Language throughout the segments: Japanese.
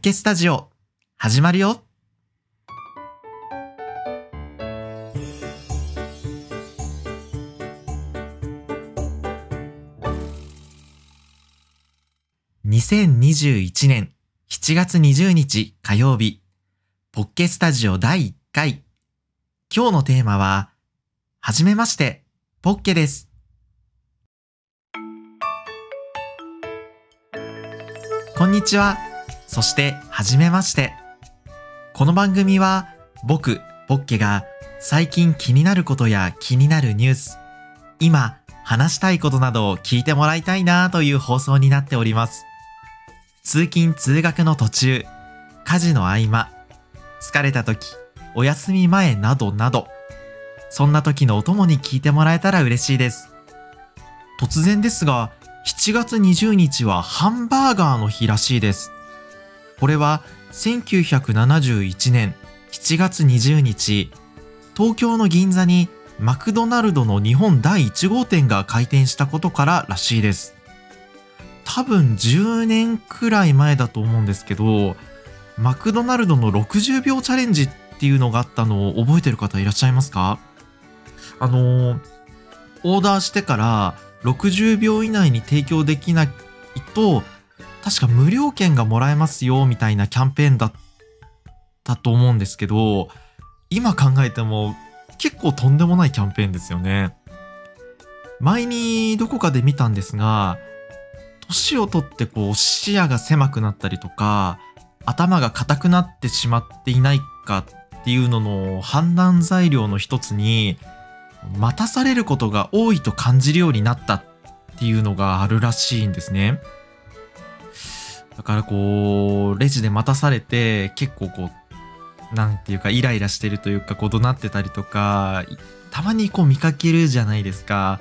ッケスタジオ、始まるよ2021年7月20日火曜日、ポッケスタジオ第1回。今日のテーマは、はじめまして、ポッケです。こんにちは。そして、はじめまして。この番組は、僕、ポッケが最近気になることや気になるニュース、今、話したいことなどを聞いてもらいたいなという放送になっております。通勤通学の途中、家事の合間、疲れた時、お休み前などなど、そんな時のお供に聞いてもらえたら嬉しいです。突然ですが、7月20日はハンバーガーの日らしいです。これは1971年7月20日、東京の銀座にマクドナルドの日本第1号店が開店したことかららしいです。多分10年くらい前だと思うんですけど、マクドナルドの60秒チャレンジっていうのがあったのを覚えてる方いらっしゃいますか？あのー、オーダーしてから60秒以内に提供できないと、確か無料券がもらえますよ、みたいなキャンペーンだったと思うんですけど、今考えても結構とんでもないキャンペーンですよね。前にどこかで見たんですが、年をとってこう視野が狭くなったりとか、頭が硬くなってしまっていないかっていうのの判断材料の一つに、待たされることが多いと感じるようになったっていうのがあるらしいんですね。だからこう、レジで待たされて結構こう、なんていうかイライラしてるというかこう怒鳴ってたりとか、たまにこう見かけるじゃないですか。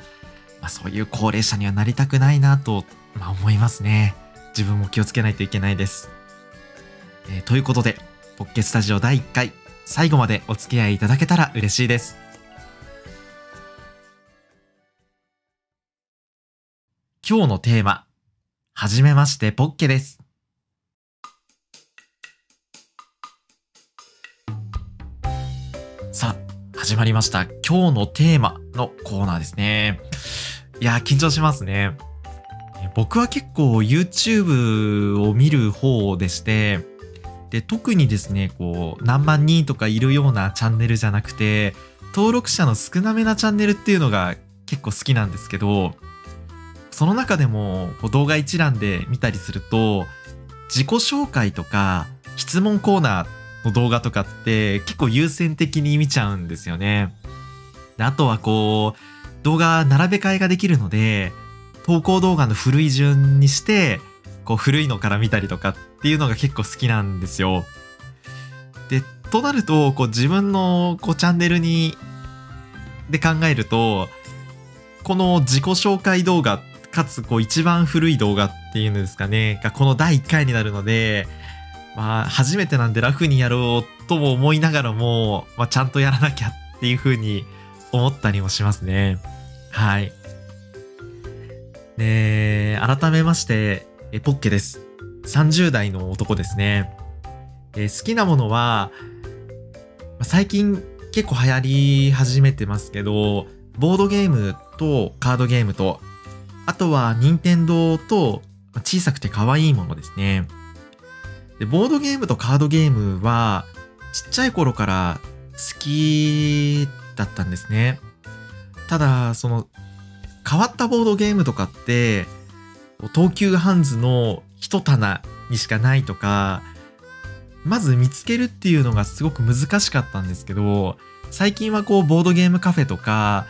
まあ、そういう高齢者にはなりたくないなと、まあ、思いますね。自分も気をつけないといけないです。えー、ということで、ポッケスタジオ第1回、最後までお付き合いいただけたら嬉しいです。今日のテーマ、はじめましてポッケです。さあ、始まりました。今日のテーマのコーナーですね。いや緊張しますね。僕は結構 YouTube を見る方でして、で、特にですね、こう、何万人とかいるようなチャンネルじゃなくて、登録者の少なめなチャンネルっていうのが結構好きなんですけど、その中でもこう動画一覧で見たりすると、自己紹介とか質問コーナーの動画とかって結構優先的に見ちゃうんですよね。であとはこう、動画並べ替えができるので、投稿動画の古い順にして、こう古いのから見たりとかっていうのが結構好きなんですよ。で、となると、こう自分のこうチャンネルに、で考えると、この自己紹介動画っかつこう一番古い動画っていうんですかね、がこの第1回になるので、まあ初めてなんでラフにやろうとも思いながらも、まあちゃんとやらなきゃっていう風に思ったりもしますね。はい。で、改めまして、えポッケです。30代の男ですね。え好きなものは、最近結構流行り始めてますけど、ボードゲームとカードゲームとあとは、任天堂と小さくて可愛いものですね。で、ボードゲームとカードゲームは、ちっちゃい頃から好きだったんですね。ただ、その、変わったボードゲームとかって、東急ハンズの一棚にしかないとか、まず見つけるっていうのがすごく難しかったんですけど、最近はこう、ボードゲームカフェとか、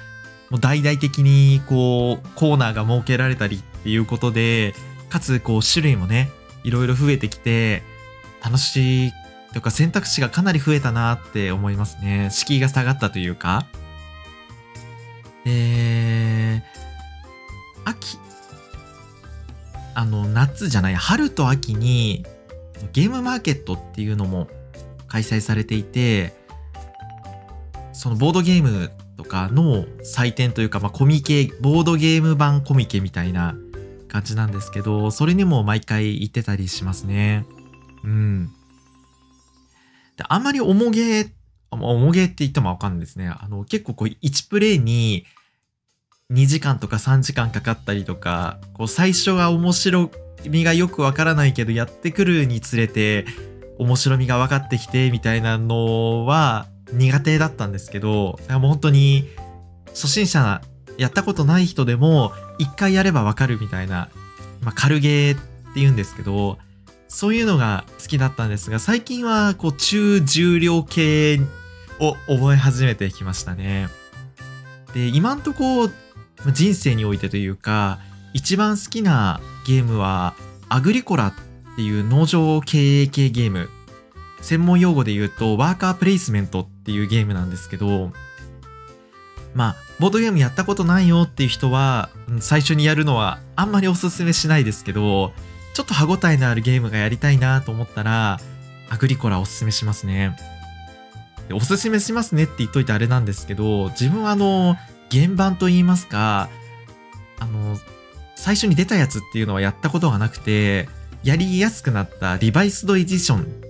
もう大々的にこうコーナーが設けられたりっていうことで、かつこう種類もね、いろいろ増えてきて、楽しいとか選択肢がかなり増えたなって思いますね。敷居が下がったというか。で、秋、あの、夏じゃない、春と秋にゲームマーケットっていうのも開催されていて、そのボードゲームとかの祭典というか、まあ、コミケ、ボードゲーム版コミケみたいな感じなんですけど、それにも毎回行ってたりしますね。うん。であんまり重げ、重げって言ってもわかんないですね。あの、結構こう、1プレイに2時間とか3時間かかったりとか、こう、最初は面白みがよくわからないけど、やってくるにつれて、面白みが分かってきて、みたいなのは苦手だったんですけど、だからもう本当に、初心者、やったことない人でも、一回やればわかるみたいな、まあ、軽ゲーって言うんですけど、そういうのが好きだったんですが、最近はこう中重量系を覚え始めてきましたね。で、今んとこ人生においてというか、一番好きなゲームはアグリコラっていう農場経営系ゲーム。専門用語で言うとワーカープレイスメントっていうゲームなんですけど、まあ、ボードゲームやったことないよっていう人は、最初にやるのはあんまりおすすめしないですけど、ちょっと歯応えのあるゲームがやりたいなと思ったら、アグリコラおすすめしますね。でおすすめしますねって言っといてあれなんですけど、自分はあの、原版と言いますか、あの、最初に出たやつっていうのはやったことがなくて、やりやすくなったリバイスドエディション。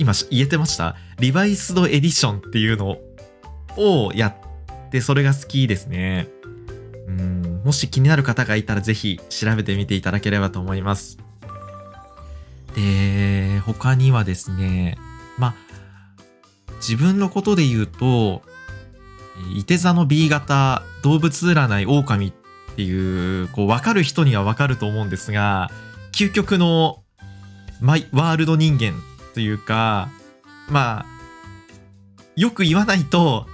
今言えてました？リバイスドエディションっていうのをやって、それが好きですね。うん、もし気になる方がいたらぜひ調べてみていただければと思います。で、他にはですね、まあ、自分のことで言うと、いて座の B 型動物占い狼っていう、こう、わかる人にはわかると思うんですが、究極のマイワールド人間というか、まあ、よく言わないと、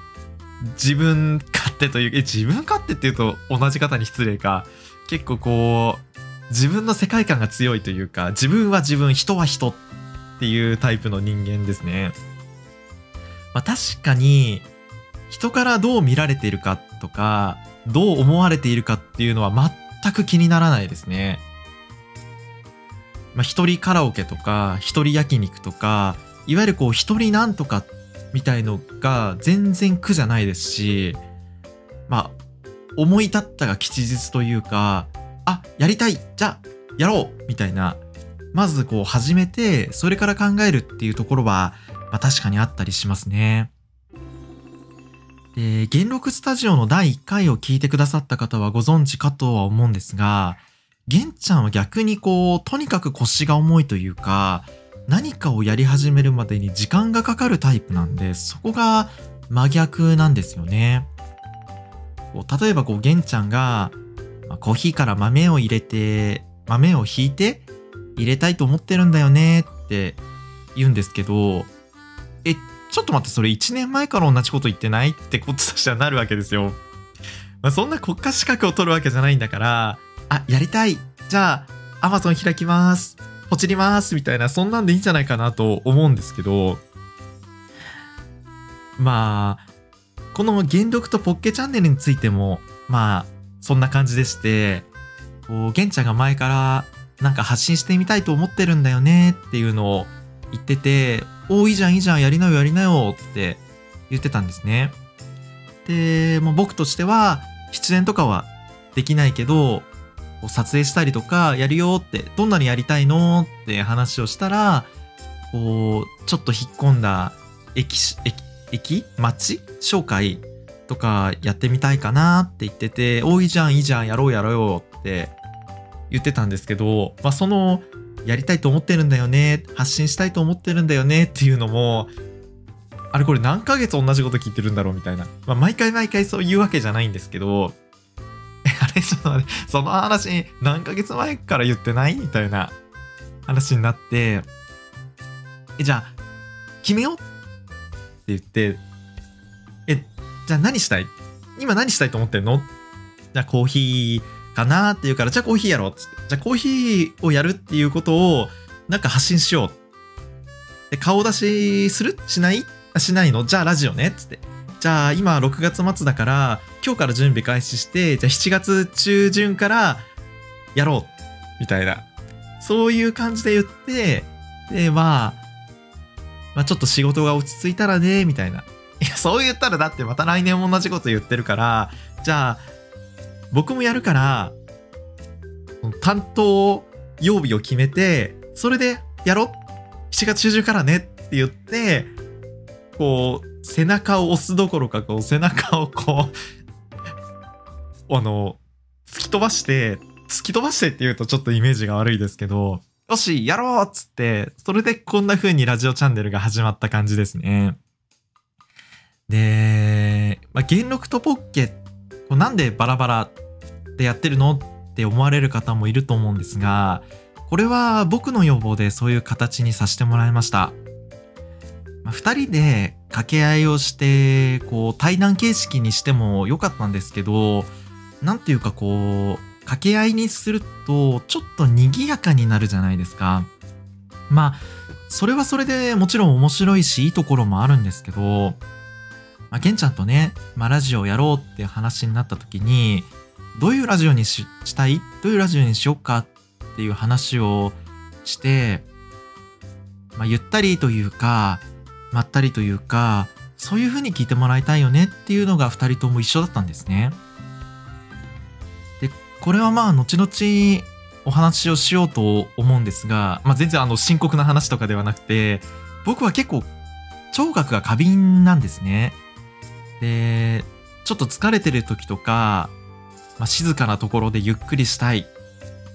自分勝手というか、え自分勝手っていうと同じ方に失礼か。結構こう、自分の世界観が強いというか、自分は自分、人は人っていうタイプの人間ですね。まあ確かに、人からどう見られているかとか、どう思われているかっていうのは全く気にならないですね。まあ一人カラオケとか、一人焼肉とか、いわゆるこう一人なんとかみたいのが全然苦じゃないですし、まあ、思い立ったが吉日というか、あ、やりたいじゃあ、やろうみたいな。まずこう始めて、それから考えるっていうところは、まあ確かにあったりしますね。で、元禄スタジオの第1回を聞いてくださった方はご存知かとは思うんですが、玄ちゃんは逆にこう、とにかく腰が重いというか、何かをやり始めるまでに時間がかかるタイプなんで、そこが真逆なんですよね。こう例えばこう、玄ちゃんが、まコーヒーから豆を入れて、豆をひいて入れたいと思ってるんだよねって言うんですけど、え、ちょっと待って、それ1年前から同じこと言ってないってこっちとしてはなるわけですよ。まあ、そんな国家資格を取るわけじゃないんだから、あ、やりたい。じゃあ、Amazon 開きます。ポチります。みたいな、そんなんでいいんじゃないかなと思うんですけど、まあ、この原読とポッケチャンネルについても、まあ、そんな感じでして、こう、玄ちゃんが前から、なんか発信してみたいと思ってるんだよねっていうのを言ってて、おいいじゃんいいじゃん、やりなよやりなよって言ってたんですね。で、もう僕としては、出演とかはできないけど、こう撮影したりとかやるよって、どんなにやりたいのって話をしたら、こう、ちょっと引っ込んだ駅、駅、駅街紹介とかやってみたいかなって言ってて、おいじゃんいいじゃんやろうやろうよって言ってたんですけど、まあその、やりたいと思ってるんだよね、発信したいと思ってるんだよねっていうのも、あれこれ何ヶ月同じこと聞いてるんだろうみたいな。まあ毎回毎回そう言うわけじゃないんですけど、あれちょっと待って、その話何ヶ月前から言ってないみたいな話になって、え、じゃあ、決めようって言って、え、じゃあ何したい？今何したいと思ってんの？じゃあコーヒーかなって言うから、じゃあコーヒーやろうっつって。じゃあコーヒーをやるっていうことを、なんか発信しよう。で、顔出しする？しない？しないの？じゃあラジオねっつって。じゃあ今6月末だから、今日から準備開始して、じゃあ7月中旬からやろう。みたいな。そういう感じで言って、で、まあ、まあちょっと仕事が落ち着いたらね、みたいな。いや、そう言ったらだってまた来年も同じこと言ってるから、じゃあ、僕もやるから、担当曜日を決めて、それでやろう7月中旬からねって言って、こう、背中を押すどころか、こう、背中をこう、あの、突き飛ばして、突き飛ばしてって言うとちょっとイメージが悪いですけど、よし、やろうっつって、それでこんな風にラジオチャンネルが始まった感じですね。で、まあ、元禄とポッケ、こなんでバラバラでやってるのって思われる方もいると思うんですが、これは僕の要望でそういう形にさせてもらいました。まあ、2人で掛け合いをしてこう対談形式にしてもよかったんですけど何ていうかこう掛け合いにするとちょっと賑やかになるじゃないですか。まあそれはそれでもちろん面白いしいいところもあるんですけど、まあ、玄ちゃんとね、まあ、ラジオやろうって話になった時にどういうラジオにしたい？どういうラジオにしようかっていう話をして、まあ、ゆったりというかまったりというかそういう風に聞いてもらいたいよねっていうのが2人とも一緒だったんですね。これはまあ後々お話をしようと思うんですが、まあ、全然あの深刻な話とかではなくて僕は結構聴覚が過敏なんですね。でちょっと疲れてる時とか、まあ、静かなところでゆっくりしたい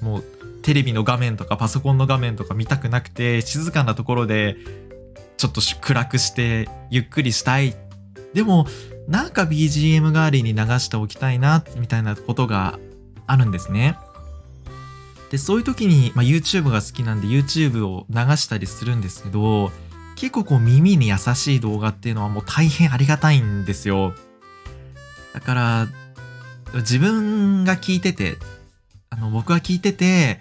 もうテレビの画面とかパソコンの画面とか見たくなくて静かなところでちょっと暗くしてゆっくりしたい。でも、なんか BGM 代わりに流しておきたいな、みたいなことがあるんですね。で、そういう時に、まあ、YouTube が好きなんで YouTube を流したりするんですけど、結構こう耳に優しい動画っていうのはもう大変ありがたいんですよ。だから、自分が聞いてて、あの、僕が聞いてて、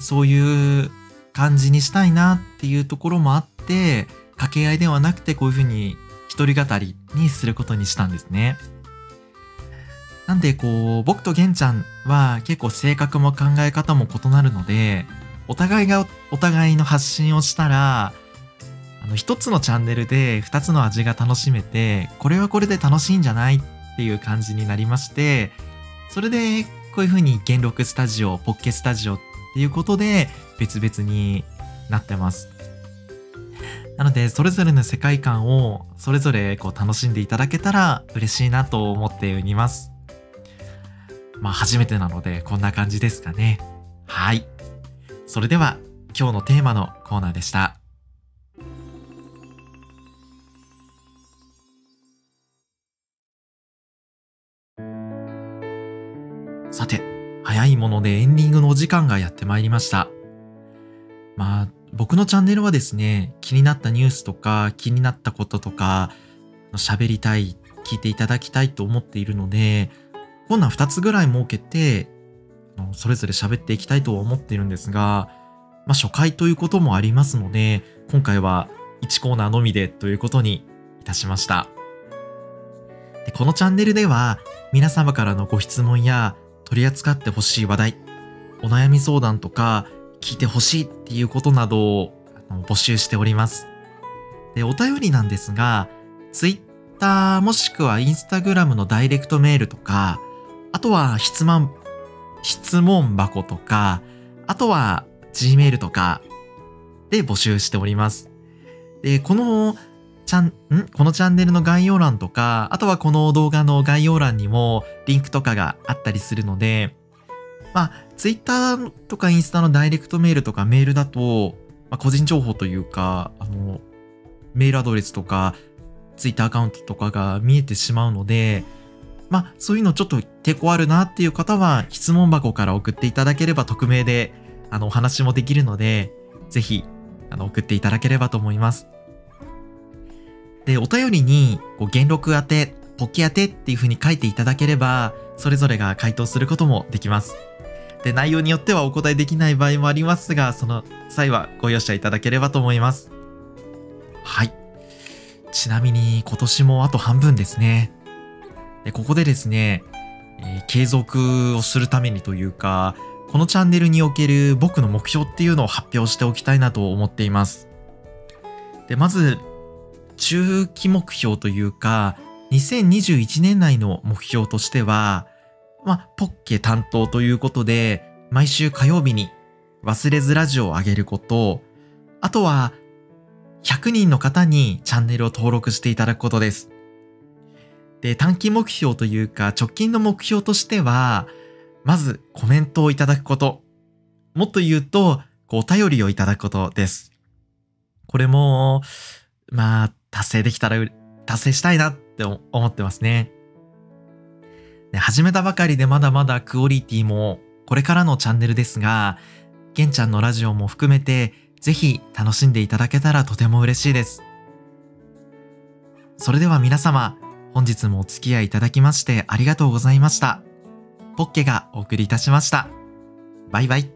そういう感じにしたいなっていうところもあって、掛け合いではなくてこういうふうに一人語りにすることにしたんですね。なんでこう僕と玄ちゃんは結構性格も考え方も異なるのでお互いがお互いの発信をしたらあの一つのチャンネルで二つの味が楽しめてこれはこれで楽しいんじゃないっていう感じになりましてそれでこういう風に元禄スタジオポッケスタジオっていうことで別々になってます。なので、それぞれの世界観をそれぞれこう楽しんでいただけたら嬉しいなと思っております。まあ初めてなのでこんな感じですかね。はい。それでは今日のテーマのコーナーでした。さて、早いものでエンディングのお時間がやってまいりました。まあ、僕のチャンネルはですね、気になったニュースとか気になったこととか喋りたい、聞いていただきたいと思っているので、こんな2つぐらい設けて、それぞれ喋っていきたいと思っているんですが、まあ初回ということもありますので、今回は1コーナーのみでということにいたしました。でこのチャンネルでは皆様からのご質問や取り扱ってほしい話題、お悩み相談とか聞いてほしいっていうことなどを募集しております。で、お便りなんですが、Twitter もしくは Instagram のダイレクトメールとか、あとは質問、質問箱とか、あとは Gmail とかで募集しております。で、このチャン、ん？このチャンネルの概要欄とか、あとはこの動画の概要欄にもリンクとかがあったりするので、まあ、ツイッターとかインスタのダイレクトメールとかメールだと、まあ、個人情報というか、あの、メールアドレスとか、ツイッターアカウントとかが見えてしまうので、まあ、そういうのちょっと抵抗あるなっていう方は、質問箱から送っていただければ匿名で、あの、お話もできるので、ぜひ、あの、送っていただければと思います。で、お便りに、こう、元禄当て、ポッキ当てっていう風に書いていただければ、それぞれが回答することもできます。で、内容によってはお答えできない場合もありますが、その際はご容赦いただければと思います。はい。ちなみに今年もあと半分ですね。で、ここでですね、えー、継続をするためにというか、このチャンネルにおける僕の目標っていうのを発表しておきたいなと思っています。で、まず、中期目標というか、2021年内の目標としては、まあ、ポッケ担当ということで、毎週火曜日に忘れずラジオを上げること、あとは、100人の方にチャンネルを登録していただくことです。で、短期目標というか直近の目標としては、まずコメントをいただくこと。もっと言うと、こうお便りをいただくことです。これも、まあ、達成できたら、達成したいなって思ってますね。で始めたばかりでまだまだクオリティもこれからのチャンネルですが、ケンちゃんのラジオも含めて、ぜひ楽しんでいただけたらとても嬉しいです。それでは皆様、本日もお付き合いいただきましてありがとうございました。ポッケがお送りいたしました。バイバイ。